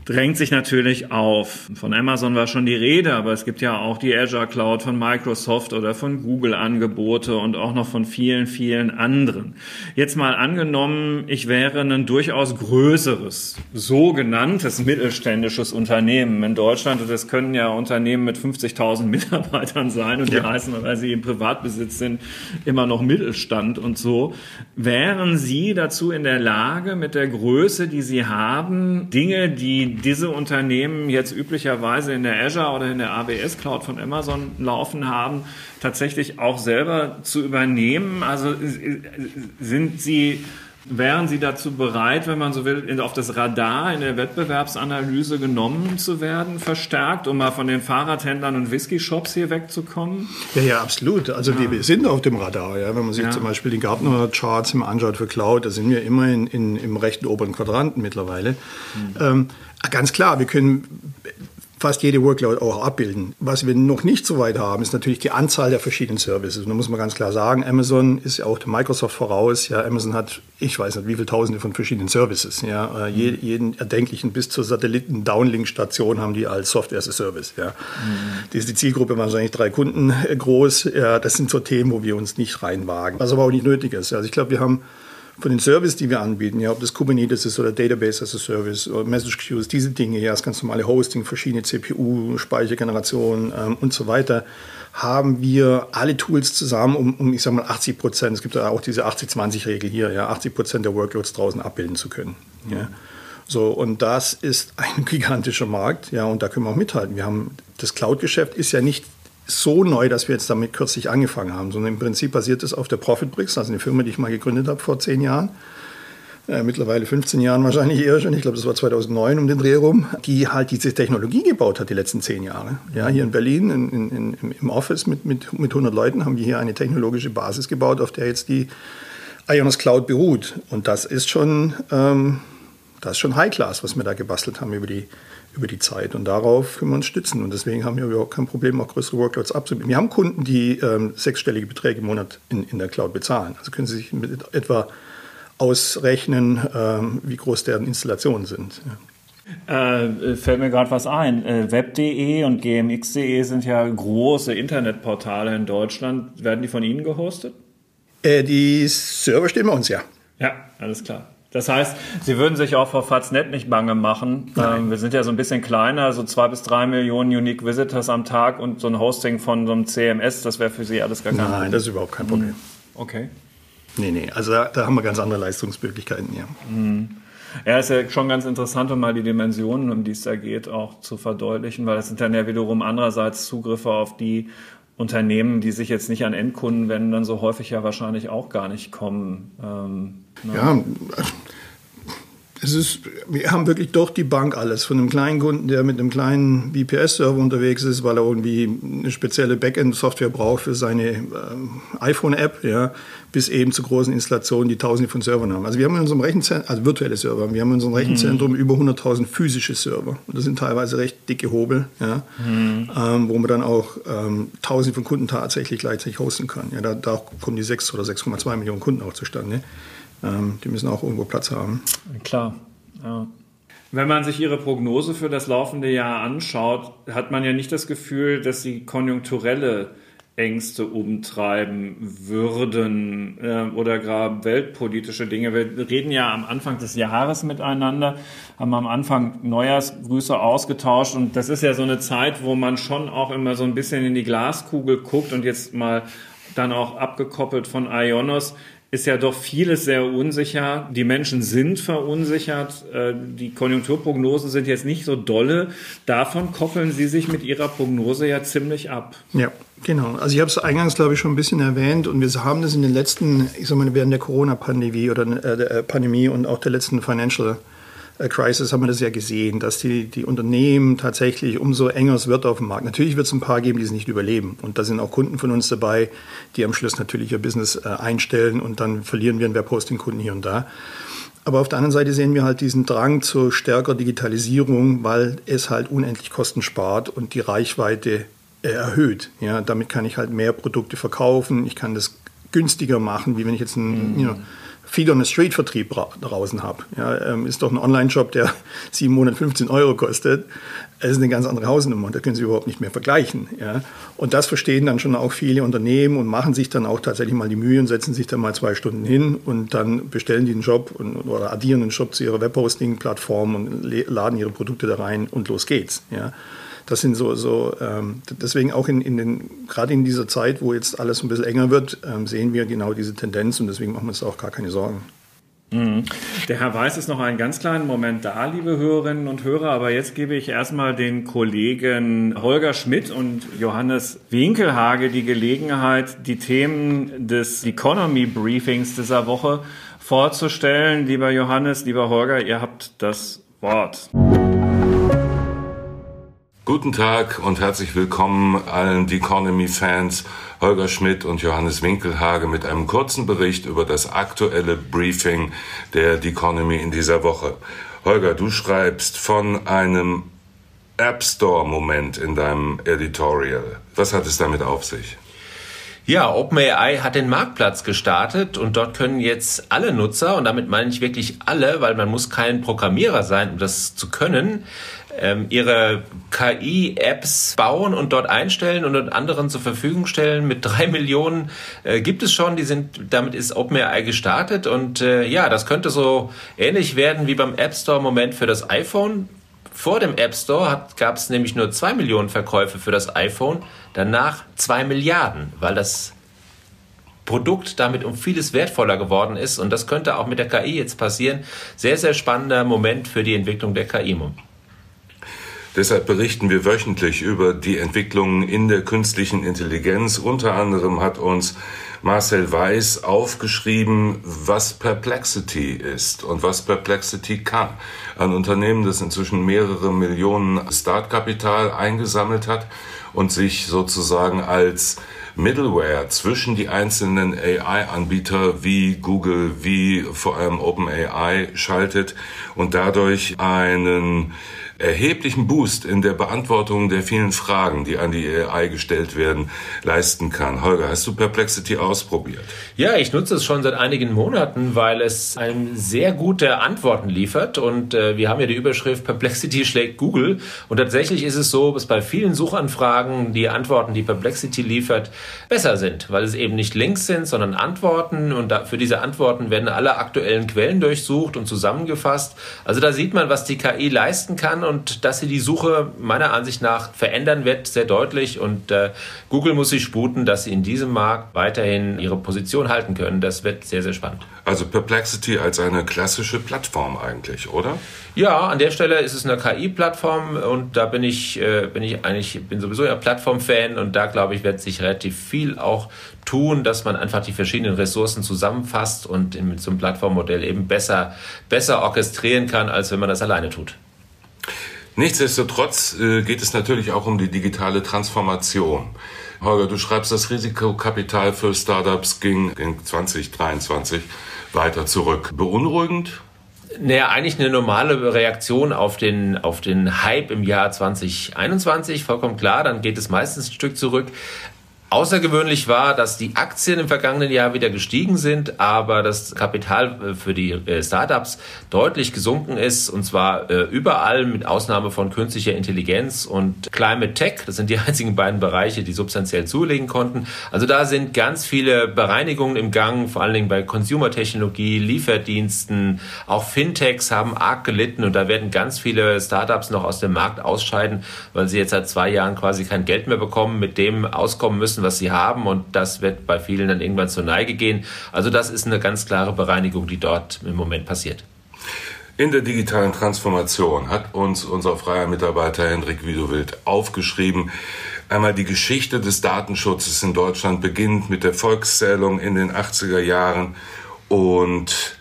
drängt sich natürlich auf. Von Amazon war schon die Rede, aber es gibt ja auch die Azure Cloud von Microsoft oder von Google Angebote und auch noch von vielen, vielen anderen. Jetzt mal angenommen, ich wäre ein durchaus größeres, sogenanntes mittelständisches Unternehmen in Deutschland und das können ja Unternehmen mit 50.000 Mitarbeitern sein und die heißen, weil sie im Privatbesitz sind, immer noch Mittelstand und so. Wären Sie dazu in der Lage, mit der Größe, die Sie haben, Dinge, die diese Unternehmen jetzt üblicherweise in der Azure oder in der AWS Cloud von Amazon laufen haben, tatsächlich auch selber zu übernehmen? Also sind Sie Wären Sie dazu bereit, wenn man so will, auf das Radar in der Wettbewerbsanalyse genommen zu werden, verstärkt, um mal von den Fahrradhändlern und Whisky-Shops hier wegzukommen? Ja, ja, absolut. Also ja. wir sind auf dem Radar. Ja. Wenn man sich ja. zum Beispiel die Gartner-Charts im anschaut für Cloud, da sind wir immer in, in, im rechten oberen Quadranten mittlerweile. Mhm. Ähm, ganz klar, wir können fast jede Workload auch abbilden. Was wir noch nicht so weit haben, ist natürlich die Anzahl der verschiedenen Services. Und da muss man ganz klar sagen, Amazon ist ja auch Microsoft voraus. Ja, Amazon hat, ich weiß nicht, wie viele Tausende von verschiedenen Services. Ja, äh, mhm. jeden erdenklichen bis zur Satelliten-Downlink-Station haben die als Software as a Service. Ja. Mhm. Die, die Zielgruppe wahrscheinlich drei Kunden groß. Ja, das sind so Themen, wo wir uns nicht reinwagen. Was aber auch nicht nötig ist. Also ich glaube, wir haben von den Services, die wir anbieten, ja, ob das Kubernetes ist oder Database as a Service oder Message Queues, diese Dinge, ja, das ganz normale Hosting, verschiedene CPU, Speichergenerationen ähm, und so weiter, haben wir alle Tools zusammen, um, um ich sage mal 80 Prozent, es gibt ja auch diese 80-20-Regel hier, ja, 80 Prozent der Workloads draußen abbilden zu können. Ja. So, und das ist ein gigantischer Markt, ja, und da können wir auch mithalten. Wir haben, das Cloud-Geschäft ist ja nicht so neu, dass wir jetzt damit kürzlich angefangen haben, sondern im Prinzip basiert es auf der Profitbricks, also eine Firma, die ich mal gegründet habe vor zehn Jahren. Äh, mittlerweile 15 Jahren wahrscheinlich eher schon, ich glaube, das war 2009 um den Dreh rum, die halt diese Technologie gebaut hat die letzten zehn Jahre. Ja, hier in Berlin in, in, im Office mit, mit, mit 100 Leuten haben wir hier eine technologische Basis gebaut, auf der jetzt die Ionos Cloud beruht. Und das ist schon, ähm, schon High Class, was wir da gebastelt haben über die, über die Zeit. Und darauf können wir uns stützen. Und deswegen haben wir überhaupt kein Problem, auch größere Workloads abzubilden. Wir haben Kunden, die ähm, sechsstellige Beträge im Monat in, in der Cloud bezahlen. Also können Sie sich mit etwa ausrechnen, ähm, wie groß deren Installationen sind. Ja. Äh, fällt mir gerade was ein. Äh, Web.de und gmx.de sind ja große Internetportale in Deutschland. Werden die von Ihnen gehostet? Äh, die Server stehen bei uns, ja. Ja, alles klar. Das heißt, Sie würden sich auch vor Faznet nicht bange machen. Ähm, wir sind ja so ein bisschen kleiner, so zwei bis drei Millionen Unique Visitors am Tag und so ein Hosting von so einem CMS, das wäre für Sie alles gar kein Problem. Nein, das ist überhaupt kein Problem. Okay. Nee, nee, also da, da haben wir ganz andere Leistungsmöglichkeiten, ja. Mhm. Ja, ist ja schon ganz interessant, um mal die Dimensionen, um die es da geht, auch zu verdeutlichen, weil das sind dann ja wiederum andererseits Zugriffe auf die Unternehmen, die sich jetzt nicht an Endkunden wenden, dann so häufig ja wahrscheinlich auch gar nicht kommen. Ähm? Ja, es ist, wir haben wirklich durch die Bank alles. Von einem kleinen Kunden, der mit einem kleinen VPS-Server unterwegs ist, weil er irgendwie eine spezielle Backend-Software braucht für seine äh, iPhone-App, ja, bis eben zu großen Installationen, die tausende von Servern haben. Also wir haben in unserem Rechenzentrum, also virtuelle Server, wir haben in unserem Rechenzentrum mhm. über 100.000 physische Server. Und das sind teilweise recht dicke Hobel, ja, mhm. ähm, wo man dann auch ähm, tausende von Kunden tatsächlich gleichzeitig hosten kann. Ja, da, da kommen die 6 oder 6,2 Millionen Kunden auch zustande. Ähm, die müssen auch irgendwo Platz haben. Klar, ja. Wenn man sich Ihre Prognose für das laufende Jahr anschaut, hat man ja nicht das Gefühl, dass Sie konjunkturelle Ängste umtreiben würden äh, oder gerade weltpolitische Dinge. Wir reden ja am Anfang des Jahres miteinander, haben am Anfang Neujahrsgrüße ausgetauscht und das ist ja so eine Zeit, wo man schon auch immer so ein bisschen in die Glaskugel guckt und jetzt mal dann auch abgekoppelt von Ionos ist ja doch vieles sehr unsicher. Die Menschen sind verunsichert. Äh, die Konjunkturprognosen sind jetzt nicht so dolle. Davon koppeln Sie sich mit Ihrer Prognose ja ziemlich ab. Ja, genau. Also ich habe es eingangs, glaube ich, schon ein bisschen erwähnt und wir haben das in den letzten, ich sage mal, während der Corona-Pandemie oder äh, der äh, Pandemie und auch der letzten Financial Crisis haben wir das ja gesehen, dass die, die Unternehmen tatsächlich umso enger es wird auf dem Markt. Natürlich wird es ein paar geben, die es nicht überleben. Und da sind auch Kunden von uns dabei, die am Schluss natürlich ihr Business äh, einstellen und dann verlieren wir einen Webhosting-Kunden hier und da. Aber auf der anderen Seite sehen wir halt diesen Drang zur stärker Digitalisierung, weil es halt unendlich Kosten spart und die Reichweite äh, erhöht. Ja, damit kann ich halt mehr Produkte verkaufen. Ich kann das günstiger machen, wie wenn ich jetzt ein, mhm. you know, Feed on the Street Vertrieb draußen habe. Ja, ähm, ist doch ein Online-Shop, der 715 Euro kostet. Es ist eine ganz andere Hausnummer. Da können Sie überhaupt nicht mehr vergleichen. Ja. Und das verstehen dann schon auch viele Unternehmen und machen sich dann auch tatsächlich mal die Mühe und setzen sich dann mal zwei Stunden hin und dann bestellen die einen Job und, oder addieren einen Shop zu ihrer Webhosting-Plattform und laden ihre Produkte da rein und los geht's. Ja das sind so, so ähm, deswegen auch in, in den, gerade in dieser Zeit, wo jetzt alles ein bisschen enger wird, ähm, sehen wir genau diese Tendenz und deswegen machen wir uns auch gar keine Sorgen. Mhm. Der Herr Weiß ist noch einen ganz kleinen Moment da, liebe Hörerinnen und Hörer, aber jetzt gebe ich erstmal den Kollegen Holger Schmidt und Johannes Winkelhage die Gelegenheit, die Themen des Economy Briefings dieser Woche vorzustellen. Lieber Johannes, lieber Holger, ihr habt das Wort. Guten Tag und herzlich willkommen allen The Economy Fans Holger Schmidt und Johannes Winkelhage mit einem kurzen Bericht über das aktuelle Briefing der The Economy in dieser Woche. Holger, du schreibst von einem App Store Moment in deinem Editorial. Was hat es damit auf sich? Ja, OpenAI hat den Marktplatz gestartet und dort können jetzt alle Nutzer, und damit meine ich wirklich alle, weil man muss kein Programmierer sein, um das zu können, ähm, ihre KI-Apps bauen und dort einstellen und anderen zur Verfügung stellen. Mit drei Millionen äh, gibt es schon. Die sind, damit ist OpenAI gestartet und äh, ja, das könnte so ähnlich werden wie beim App Store Moment für das iPhone. Vor dem App Store gab es nämlich nur zwei Millionen Verkäufe für das iPhone, danach zwei Milliarden, weil das Produkt damit um vieles wertvoller geworden ist. Und das könnte auch mit der KI jetzt passieren. Sehr, sehr spannender Moment für die Entwicklung der KI. Deshalb berichten wir wöchentlich über die Entwicklungen in der künstlichen Intelligenz. Unter anderem hat uns Marcel Weiß aufgeschrieben, was Perplexity ist und was Perplexity kann. Ein Unternehmen, das inzwischen mehrere Millionen Startkapital eingesammelt hat und sich sozusagen als Middleware zwischen die einzelnen AI-Anbieter wie Google, wie vor allem OpenAI schaltet und dadurch einen erheblichen Boost in der Beantwortung der vielen Fragen, die an die AI gestellt werden, leisten kann. Holger, hast du Perplexity ausprobiert? Ja, ich nutze es schon seit einigen Monaten, weil es einem sehr gute Antworten liefert. Und äh, wir haben ja die Überschrift Perplexity schlägt Google. Und tatsächlich ist es so, dass bei vielen Suchanfragen die Antworten, die Perplexity liefert, besser sind, weil es eben nicht Links sind, sondern Antworten. Und da, für diese Antworten werden alle aktuellen Quellen durchsucht und zusammengefasst. Also da sieht man, was die KI leisten kann und dass sie die Suche meiner Ansicht nach verändern wird, sehr deutlich. Und äh, Google muss sich sputen, dass sie in diesem Markt weiterhin ihre Position halten können. Das wird sehr, sehr spannend. Also Perplexity als eine klassische Plattform eigentlich, oder? Ja, an der Stelle ist es eine KI-Plattform und da bin ich, äh, bin ich eigentlich, bin sowieso ja Plattform-Fan und da glaube ich, wird sich relativ viel auch tun, dass man einfach die verschiedenen Ressourcen zusammenfasst und mit so einem Plattformmodell eben besser, besser orchestrieren kann, als wenn man das alleine tut. Nichtsdestotrotz äh, geht es natürlich auch um die digitale Transformation. Holger, du schreibst, das Risikokapital für Startups ging in 2023 weiter zurück. Beunruhigend? Naja, eigentlich eine normale Reaktion auf den, auf den Hype im Jahr 2021, vollkommen klar, dann geht es meistens ein Stück zurück. Außergewöhnlich war, dass die Aktien im vergangenen Jahr wieder gestiegen sind, aber das Kapital äh, für die äh, Startups deutlich gesunken ist und zwar äh, überall mit Ausnahme von künstlicher Intelligenz und Climate Tech. Das sind die einzigen beiden Bereiche, die substanziell zulegen konnten. Also da sind ganz viele Bereinigungen im Gang, vor allen Dingen bei Consumer-Technologie, Lieferdiensten, auch Fintechs haben arg gelitten und da werden ganz viele Startups noch aus dem Markt ausscheiden, weil sie jetzt seit zwei Jahren quasi kein Geld mehr bekommen, mit dem auskommen müssen, was sie haben und das wird bei vielen dann irgendwann zur Neige gehen. Also das ist eine ganz klare Bereinigung, die dort im Moment passiert. In der digitalen Transformation hat uns unser freier Mitarbeiter Hendrik Widowild aufgeschrieben, einmal die Geschichte des Datenschutzes in Deutschland beginnt mit der Volkszählung in den 80er Jahren und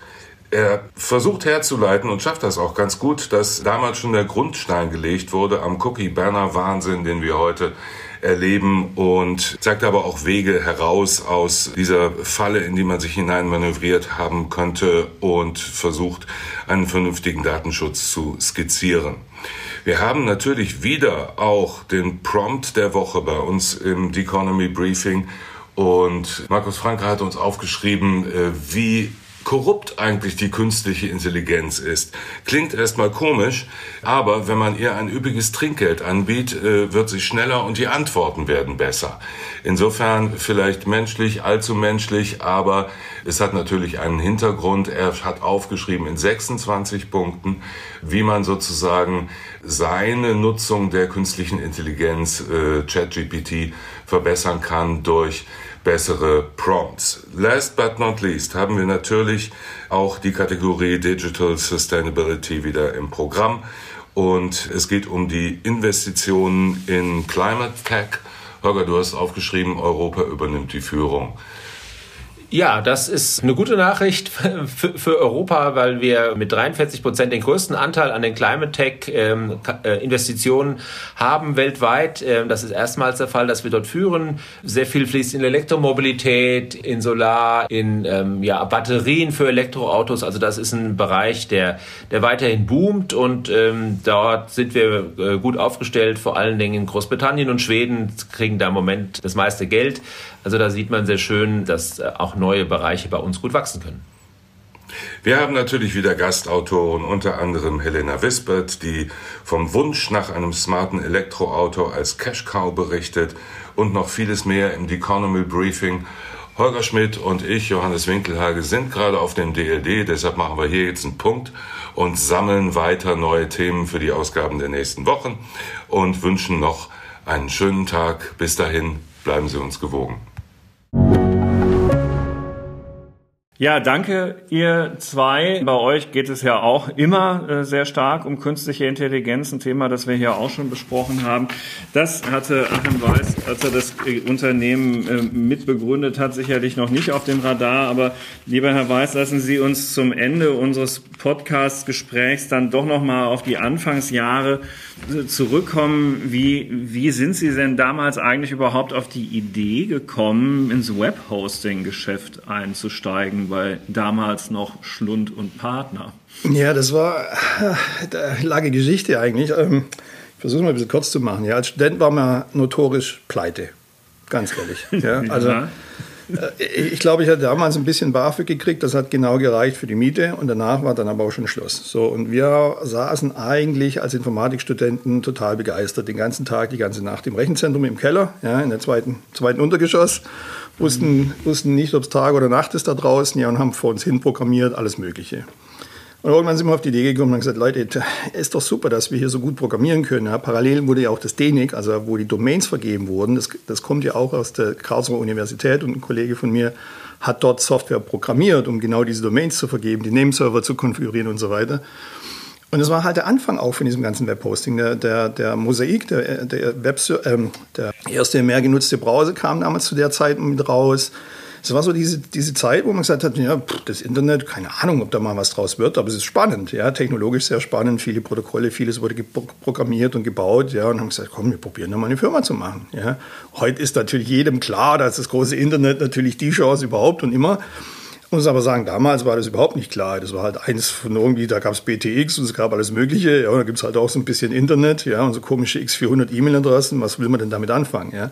er versucht herzuleiten und schafft das auch ganz gut, dass damals schon der Grundstein gelegt wurde am Cookie-Banner-Wahnsinn, den wir heute erleben und zeigt aber auch Wege heraus aus dieser Falle, in die man sich hineinmanövriert haben könnte und versucht, einen vernünftigen Datenschutz zu skizzieren. Wir haben natürlich wieder auch den Prompt der Woche bei uns im The Economy Briefing und Markus Franke hat uns aufgeschrieben, äh, wie korrupt eigentlich die künstliche Intelligenz ist. Klingt erstmal komisch, aber wenn man ihr ein üppiges Trinkgeld anbietet, äh, wird sie schneller und die Antworten werden besser. Insofern vielleicht menschlich, allzu menschlich, aber es hat natürlich einen Hintergrund. Er hat aufgeschrieben in 26 Punkten, wie man sozusagen seine Nutzung der künstlichen Intelligenz, äh, ChatGPT, verbessern kann durch bessere Prompts. Last but not least haben wir natürlich auch die Kategorie Digital Sustainability wieder im Programm. Und es geht um die Investitionen in Climate Tech. Holger, du hast aufgeschrieben, Europa übernimmt die Führung. Ja, das ist eine gute Nachricht für, für Europa, weil wir mit 43 Prozent den größten Anteil an den Climate Tech ähm, äh, Investitionen haben weltweit. Ähm, das ist erstmals der Fall, dass wir dort führen. Sehr viel fließt in Elektromobilität, in Solar, in ähm, ja, Batterien für Elektroautos. Also das ist ein Bereich, der, der weiterhin boomt und ähm, dort sind wir äh, gut aufgestellt. Vor allen Dingen in Großbritannien und Schweden kriegen da im Moment das meiste Geld. Also da sieht man sehr schön, dass äh, auch neue Bereiche bei uns gut wachsen können. Wir haben natürlich wieder Gastautoren, unter anderem Helena Wispert, die vom Wunsch nach einem smarten Elektroauto als Cash Cow berichtet und noch vieles mehr im Economy Briefing. Holger Schmidt und ich, Johannes Winkelhage, sind gerade auf dem DLD, deshalb machen wir hier jetzt einen Punkt und sammeln weiter neue Themen für die Ausgaben der nächsten Wochen und wünschen noch einen schönen Tag. Bis dahin, bleiben Sie uns gewogen. Ja, danke ihr zwei. Bei euch geht es ja auch immer äh, sehr stark um künstliche Intelligenz, ein Thema, das wir hier auch schon besprochen haben. Das hatte Achim Weiß, als er das äh, Unternehmen äh, mitbegründet hat, sicherlich noch nicht auf dem Radar. Aber lieber Herr Weiß, lassen Sie uns zum Ende unseres Podcast-Gesprächs dann doch noch mal auf die Anfangsjahre zurückkommen. Wie, wie sind Sie denn damals eigentlich überhaupt auf die Idee gekommen, ins Webhosting-Geschäft einzusteigen? Bei damals noch Schlund und Partner. Ja, das war eine lange Geschichte eigentlich. Ähm, ich versuche mal ein bisschen kurz zu machen. Ja, als Student war man notorisch pleite, ganz ehrlich. Ja, also ja. Äh, ich glaube, ich hatte damals ein bisschen BAföG gekriegt, das hat genau gereicht für die Miete und danach war dann aber auch schon Schluss. So, und wir saßen eigentlich als Informatikstudenten total begeistert, den ganzen Tag, die ganze Nacht im Rechenzentrum im Keller, ja, in der zweiten, zweiten Untergeschoss wussten, wussten nicht, ob es Tag oder Nacht ist da draußen, ja, und haben vor uns hin programmiert, alles Mögliche. Und irgendwann sind wir auf die Idee gekommen und haben gesagt, Leute, ist doch super, dass wir hier so gut programmieren können. Ja, parallel wurde ja auch das DENIC, also wo die Domains vergeben wurden, das, das kommt ja auch aus der Karlsruher Universität und ein Kollege von mir hat dort Software programmiert, um genau diese Domains zu vergeben, die Nameserver zu konfigurieren und so weiter. Und das war halt der Anfang auch von diesem ganzen Webhosting. Der, der, der Mosaik, der, der, Web, ähm, der erste mehr genutzte Browser kam damals zu der Zeit mit raus. Es war so diese, diese Zeit, wo man gesagt hat, ja, das Internet, keine Ahnung, ob da mal was draus wird, aber es ist spannend, ja, technologisch sehr spannend, viele Protokolle, vieles wurde programmiert und gebaut, ja, und haben gesagt, komm, wir probieren da mal eine Firma zu machen, ja. Heute ist natürlich jedem klar, dass das große Internet natürlich die Chance überhaupt und immer muss aber sagen, damals war das überhaupt nicht klar. Das war halt eins von irgendwie, da gab es BTX und es gab alles Mögliche. Ja, und da gibt es halt auch so ein bisschen Internet, ja, und so komische X400 E-Mail-Adressen. Was will man denn damit anfangen, ja?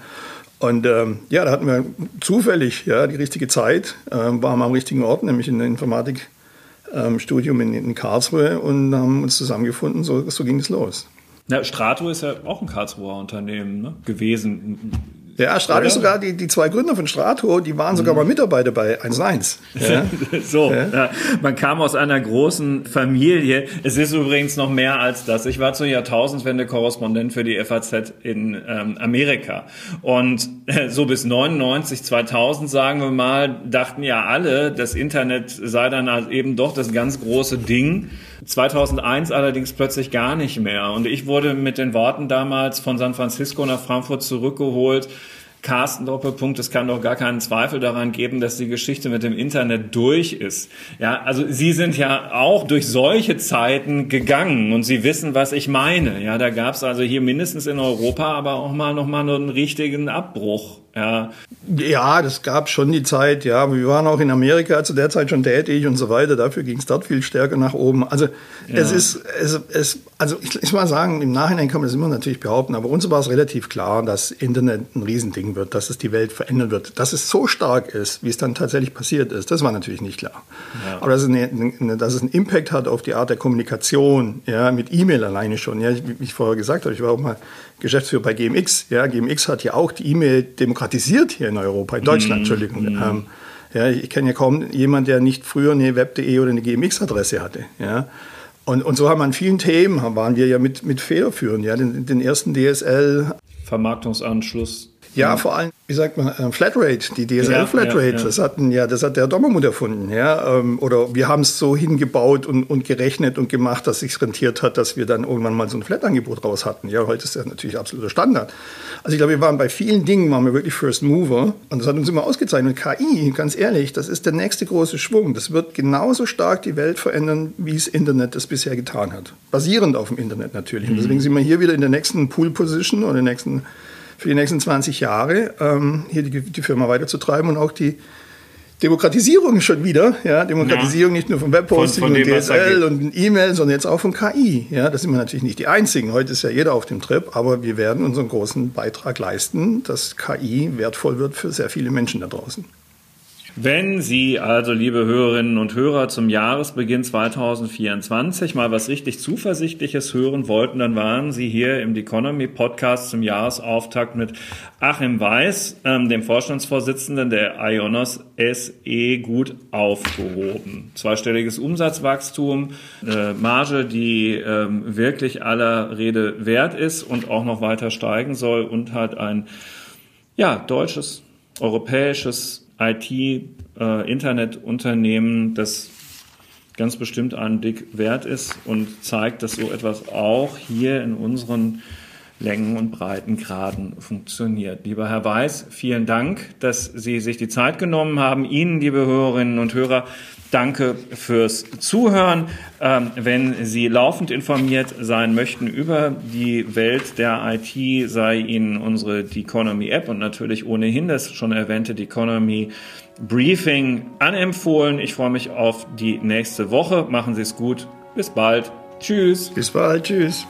Und ähm, ja, da hatten wir zufällig ja, die richtige Zeit, ähm, waren wir am richtigen Ort, nämlich in der Informatikstudium ähm, in, in, Karlsruhe und haben uns zusammengefunden. So, so ging es los. Ja, Strato ist ja auch ein Karlsruher Unternehmen ne? gewesen ja, Strato ist sogar die, die zwei Gründer von Strato, die waren sogar mhm. mal Mitarbeiter bei 1&1. Ja? so, ja. Ja. man kam aus einer großen Familie. Es ist übrigens noch mehr als das. Ich war zur Jahrtausendwende Korrespondent für die FAZ in ähm, Amerika. Und äh, so bis 99, 2000, sagen wir mal, dachten ja alle, das Internet sei dann halt eben doch das ganz große Ding. 2001 allerdings plötzlich gar nicht mehr. Und ich wurde mit den Worten damals von San Francisco nach Frankfurt zurückgeholt. Carsten Doppelpunkt, es kann doch gar keinen Zweifel daran geben, dass die Geschichte mit dem Internet durch ist. Ja, also Sie sind ja auch durch solche Zeiten gegangen und Sie wissen, was ich meine. Ja, da gab es also hier mindestens in Europa aber auch mal noch mal einen richtigen Abbruch. Ja. ja, das gab schon die Zeit, ja. Wir waren auch in Amerika zu der Zeit schon tätig und so weiter. Dafür ging es dort viel stärker nach oben. Also ja. es ist, es, es, also ich, ich mal sagen, im Nachhinein kann man das immer natürlich behaupten, aber uns war es relativ klar, dass Internet ein Riesending wird, dass es die Welt verändern wird. Dass es so stark ist, wie es dann tatsächlich passiert ist, das war natürlich nicht klar. Ja. Aber dass es, eine, eine, dass es einen Impact hat auf die Art der Kommunikation, ja, mit E-Mail alleine schon, ja, wie ich vorher gesagt habe, ich war auch mal Geschäftsführer bei GMX. Ja, GMX hat ja auch die E-Mail demokratisiert hier in Europa, in Deutschland, mm. Entschuldigung. Mm. Ähm, ja, ich kenne ja kaum jemanden, der nicht früher eine Web.de oder eine GMX-Adresse hatte. Ja. Und, und so haben wir an vielen Themen, waren wir ja mit, mit federführend. Ja, den, den ersten DSL. Vermarktungsanschluss ja, vor allem, wie sagt man, äh, Flatrate, die DSL-Flatrate, ja, ja, das hatten ja, das hat der Dommermut erfunden, ja. Ähm, oder wir haben es so hingebaut und, und gerechnet und gemacht, dass sich rentiert hat, dass wir dann irgendwann mal so ein Flat-Angebot raus hatten. Ja, heute ist das natürlich absoluter Standard. Also ich glaube, wir waren bei vielen Dingen, waren wir wirklich First Mover und das hat uns immer ausgezeichnet. Und KI, ganz ehrlich, das ist der nächste große Schwung. Das wird genauso stark die Welt verändern, wie es Internet es bisher getan hat. Basierend auf dem Internet natürlich. Und deswegen sind wir hier wieder in der nächsten Pool-Position oder der nächsten für die nächsten 20 Jahre ähm, hier die, die, Firma weiterzutreiben und auch die Demokratisierung schon wieder, ja, Demokratisierung ja. nicht nur vom Webhosting von, von und DSL und E-Mail, sondern jetzt auch von KI. Ja, das sind wir natürlich nicht die Einzigen. Heute ist ja jeder auf dem Trip, aber wir werden unseren großen Beitrag leisten, dass KI wertvoll wird für sehr viele Menschen da draußen. Wenn Sie also, liebe Hörerinnen und Hörer, zum Jahresbeginn 2024 mal was richtig Zuversichtliches hören wollten, dann waren Sie hier im Economy Podcast zum Jahresauftakt mit Achim Weiß, ähm, dem Vorstandsvorsitzenden der Ionos SE, gut aufgehoben. Zweistelliges Umsatzwachstum, äh, Marge, die ähm, wirklich aller Rede wert ist und auch noch weiter steigen soll und hat ein ja, deutsches, europäisches IT-Internetunternehmen, äh, das ganz bestimmt einen Blick wert ist und zeigt, dass so etwas auch hier in unseren Längen und Breitengraden funktioniert. Lieber Herr Weiß, vielen Dank, dass Sie sich die Zeit genommen haben. Ihnen, liebe Hörerinnen und Hörer, danke fürs Zuhören. Ähm, wenn Sie laufend informiert sein möchten über die Welt der IT, sei Ihnen unsere Economy App und natürlich ohnehin das schon erwähnte Economy Briefing anempfohlen. Ich freue mich auf die nächste Woche. Machen Sie es gut. Bis bald. Tschüss. Bis bald. Tschüss.